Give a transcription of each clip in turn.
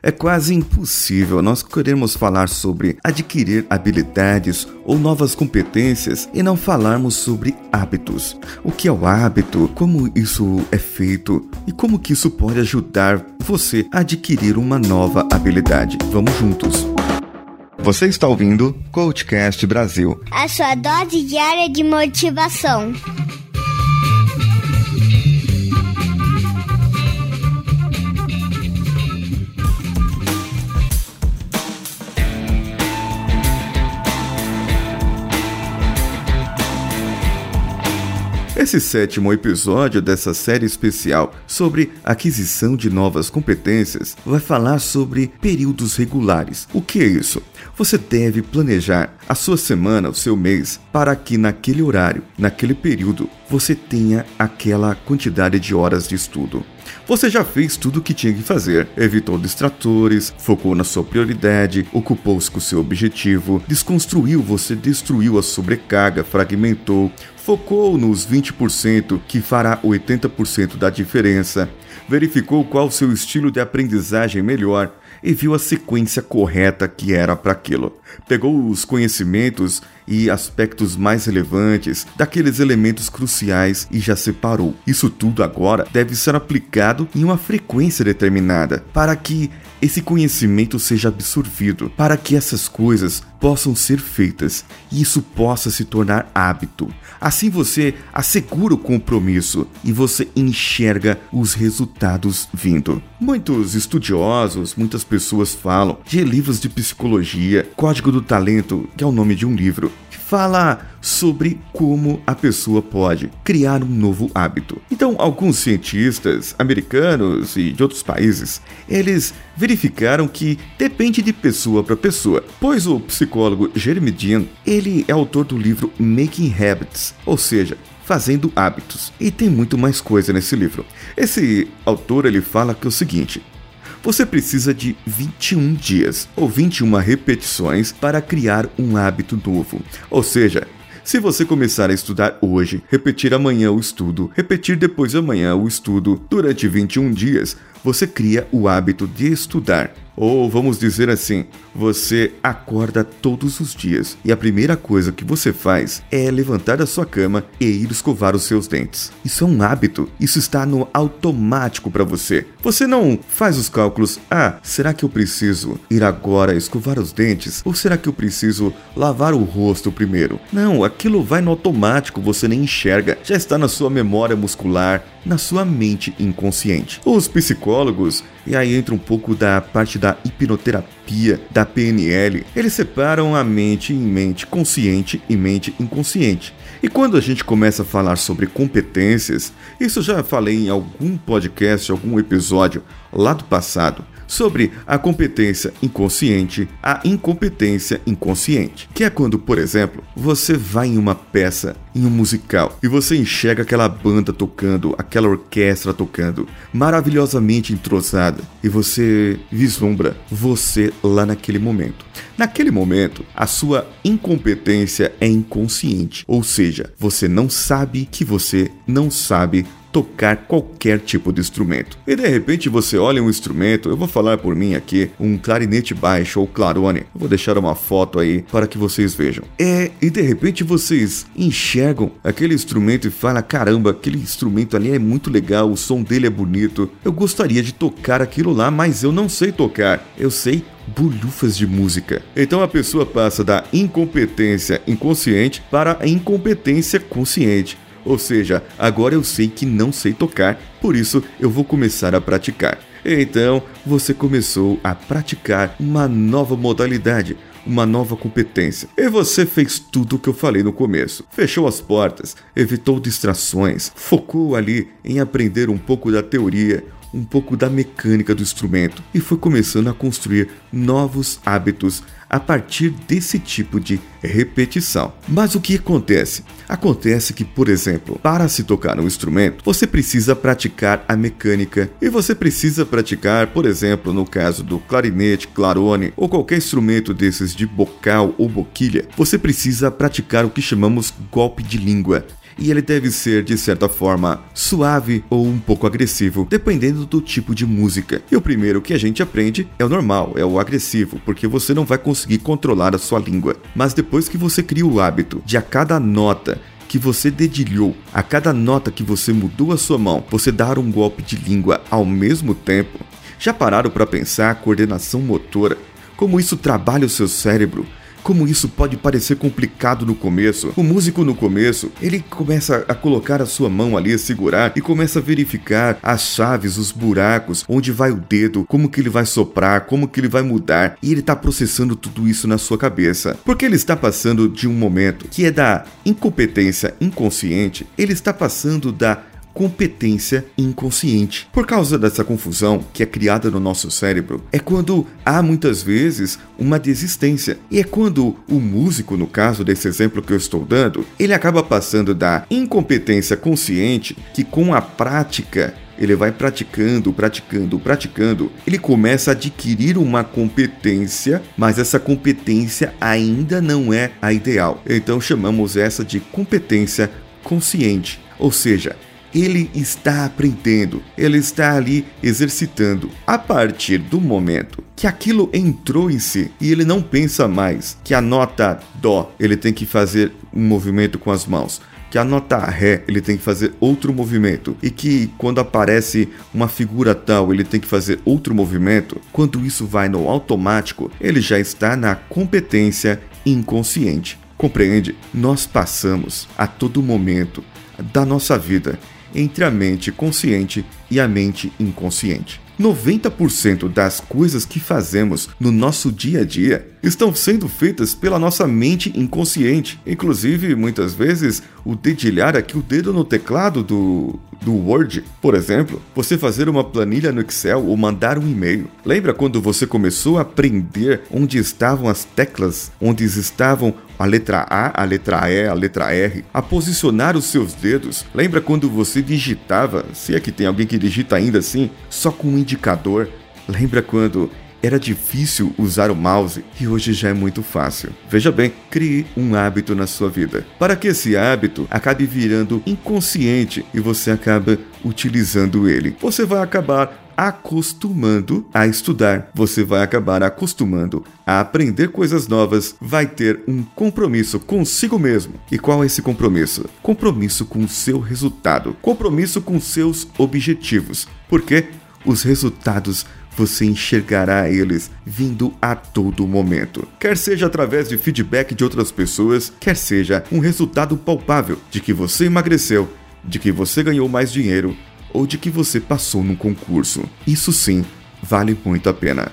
É quase impossível nós queremos falar sobre adquirir habilidades ou novas competências e não falarmos sobre hábitos. O que é o hábito, como isso é feito e como que isso pode ajudar você a adquirir uma nova habilidade. Vamos juntos. Você está ouvindo Coachcast Brasil. A sua dose diária de motivação. Esse sétimo episódio dessa série especial sobre aquisição de novas competências vai falar sobre períodos regulares. O que é isso? Você deve planejar a sua semana, o seu mês, para que naquele horário, naquele período, você tenha aquela quantidade de horas de estudo. Você já fez tudo o que tinha que fazer, evitou distratores, focou na sua prioridade, ocupou-se com seu objetivo, desconstruiu, você destruiu a sobrecarga, fragmentou, focou nos 20% que fará 80% da diferença, verificou qual seu estilo de aprendizagem melhor e viu a sequência correta que era para aquilo. Pegou os conhecimentos e aspectos mais relevantes daqueles elementos cruciais e já separou. Isso tudo agora deve ser aplicado em uma frequência determinada para que esse conhecimento seja absorvido, para que essas coisas possam ser feitas e isso possa se tornar hábito. Assim você assegura o compromisso e você enxerga os resultados vindo. Muitos estudiosos, muitas pessoas falam de livros de psicologia, Código do Talento, que é o nome de um livro, fala sobre como a pessoa pode criar um novo hábito. Então, alguns cientistas americanos e de outros países, eles verificaram que depende de pessoa para pessoa, pois o psicólogo Jeremy Dean, ele é autor do livro Making Habits, ou seja, fazendo hábitos. E tem muito mais coisa nesse livro. Esse autor ele fala que é o seguinte: você precisa de 21 dias ou 21 repetições para criar um hábito novo. Ou seja, se você começar a estudar hoje, repetir amanhã o estudo, repetir depois de amanhã o estudo, durante 21 dias, você cria o hábito de estudar. Ou vamos dizer assim, você acorda todos os dias e a primeira coisa que você faz é levantar da sua cama e ir escovar os seus dentes. Isso é um hábito, isso está no automático para você. Você não faz os cálculos: ah, será que eu preciso ir agora escovar os dentes? Ou será que eu preciso lavar o rosto primeiro? Não, aquilo vai no automático, você nem enxerga, já está na sua memória muscular, na sua mente inconsciente. Os psicólogos, e aí entra um pouco da parte da hipnoterapia, da PNL, eles separam a mente em mente consciente e mente inconsciente. E quando a gente começa a falar sobre competências, isso já falei em algum podcast, algum episódio lá do passado, sobre a competência inconsciente, a incompetência inconsciente, que é quando, por exemplo, você vai em uma peça, em um musical, e você enxerga aquela banda tocando, aquela orquestra tocando, maravilhosamente entrosada, e você vislumbra você lá naquele momento. Naquele momento, a sua incompetência é inconsciente, ou seja, você não sabe que você não sabe tocar qualquer tipo de instrumento. E de repente você olha um instrumento, eu vou falar por mim aqui, um clarinete baixo ou clarone. Eu vou deixar uma foto aí para que vocês vejam. É, e de repente vocês enxergam aquele instrumento e falam: caramba, aquele instrumento ali é muito legal, o som dele é bonito. Eu gostaria de tocar aquilo lá, mas eu não sei tocar. Eu sei bolhufas de música. Então a pessoa passa da incompetência inconsciente para a incompetência consciente. Ou seja, agora eu sei que não sei tocar, por isso eu vou começar a praticar. Então você começou a praticar uma nova modalidade, uma nova competência. E você fez tudo o que eu falei no começo. Fechou as portas, evitou distrações, focou ali em aprender um pouco da teoria, um pouco da mecânica do instrumento e foi começando a construir novos hábitos a partir desse tipo de repetição. Mas o que acontece? Acontece que, por exemplo, para se tocar um instrumento, você precisa praticar a mecânica e você precisa praticar, por exemplo, no caso do clarinete, clarone ou qualquer instrumento desses de bocal ou boquilha, você precisa praticar o que chamamos golpe de língua. E ele deve ser de certa forma suave ou um pouco agressivo, dependendo do tipo de música. E o primeiro que a gente aprende é o normal, é o agressivo, porque você não vai conseguir controlar a sua língua. Mas depois que você cria o hábito de a cada nota que você dedilhou, a cada nota que você mudou a sua mão, você dar um golpe de língua ao mesmo tempo. Já pararam para pensar a coordenação motora? Como isso trabalha o seu cérebro? Como isso pode parecer complicado no começo. O músico no começo, ele começa a colocar a sua mão ali, a segurar e começa a verificar as chaves, os buracos, onde vai o dedo, como que ele vai soprar, como que ele vai mudar. E ele está processando tudo isso na sua cabeça. Porque ele está passando de um momento que é da incompetência inconsciente, ele está passando da competência inconsciente. Por causa dessa confusão que é criada no nosso cérebro, é quando há muitas vezes uma desistência. E é quando o músico, no caso desse exemplo que eu estou dando, ele acaba passando da incompetência consciente que com a prática ele vai praticando, praticando, praticando, ele começa a adquirir uma competência, mas essa competência ainda não é a ideal. Então chamamos essa de competência consciente, ou seja, ele está aprendendo, ele está ali exercitando. A partir do momento que aquilo entrou em si e ele não pensa mais que a nota Dó ele tem que fazer um movimento com as mãos, que a nota Ré ele tem que fazer outro movimento e que quando aparece uma figura tal ele tem que fazer outro movimento, quando isso vai no automático, ele já está na competência inconsciente. Compreende? Nós passamos a todo momento da nossa vida entre a mente consciente e a mente inconsciente. 90% das coisas que fazemos no nosso dia a dia estão sendo feitas pela nossa mente inconsciente. Inclusive, muitas vezes, o dedilhar aqui o dedo no teclado do, do Word, por exemplo, você fazer uma planilha no Excel ou mandar um e-mail. Lembra quando você começou a aprender onde estavam as teclas, onde estavam a letra A, a letra E, a letra R, a posicionar os seus dedos. Lembra quando você digitava, se é que tem alguém que digita ainda assim, só com um indicador? Lembra quando era difícil usar o mouse e hoje já é muito fácil. Veja bem, crie um hábito na sua vida, para que esse hábito acabe virando inconsciente e você acabe utilizando ele. Você vai acabar acostumando a estudar, você vai acabar acostumando a aprender coisas novas, vai ter um compromisso consigo mesmo. E qual é esse compromisso? Compromisso com o seu resultado, compromisso com seus objetivos. Porque os resultados você enxergará eles vindo a todo momento. Quer seja através de feedback de outras pessoas, quer seja um resultado palpável de que você emagreceu, de que você ganhou mais dinheiro ou de que você passou num concurso. Isso sim vale muito a pena.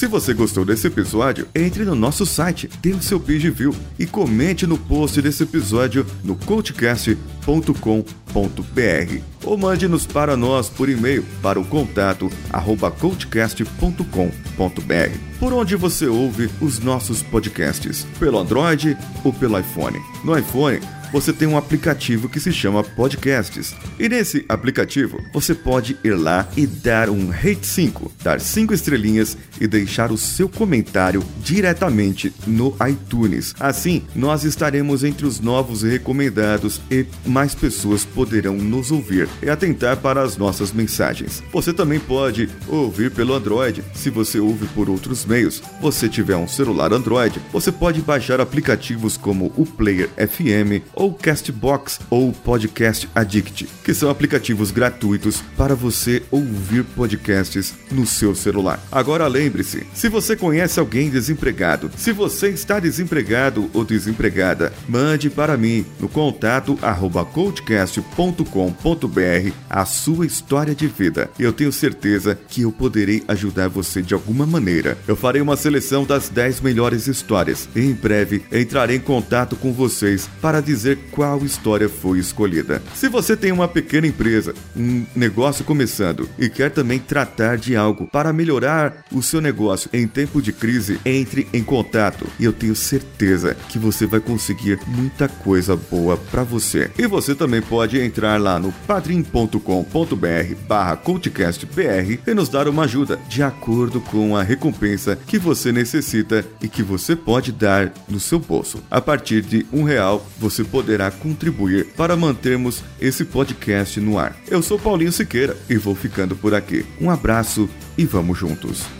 Se você gostou desse episódio, entre no nosso site, dê o seu page view e comente no post desse episódio no coachcast.com.br ou mande-nos para nós por e-mail para o contato arroba coachcast.com.br por onde você ouve os nossos podcasts, pelo Android ou pelo iPhone. No iPhone, você tem um aplicativo que se chama Podcasts. E nesse aplicativo, você pode ir lá e dar um rate 5, dar 5 estrelinhas e deixar o seu comentário diretamente no iTunes. Assim, nós estaremos entre os novos recomendados e mais pessoas poderão nos ouvir e atentar para as nossas mensagens. Você também pode ouvir pelo Android, se você ouve por outros meios. Você tiver um celular Android, você pode baixar aplicativos como o Player FM ou Castbox ou Podcast Addict, que são aplicativos gratuitos para você ouvir podcasts no seu celular. Agora lembre-se, se você conhece alguém desempregado, se você está desempregado ou desempregada, mande para mim no contato arroba coachcast.com.br a sua história de vida. Eu tenho certeza que eu poderei ajudar você de alguma maneira. Eu farei uma seleção das 10 melhores histórias e em breve entrarei em contato com vocês para dizer dizer qual história foi escolhida. Se você tem uma pequena empresa, um negócio começando e quer também tratar de algo para melhorar o seu negócio em tempo de crise, entre em contato e eu tenho certeza que você vai conseguir muita coisa boa para você. E você também pode entrar lá no padrim.com.br barra cultcastbr e nos dar uma ajuda de acordo com a recompensa que você necessita e que você pode dar no seu bolso. A partir de um real, você poderá contribuir para mantermos esse podcast no ar. Eu sou Paulinho Siqueira e vou ficando por aqui. Um abraço e vamos juntos.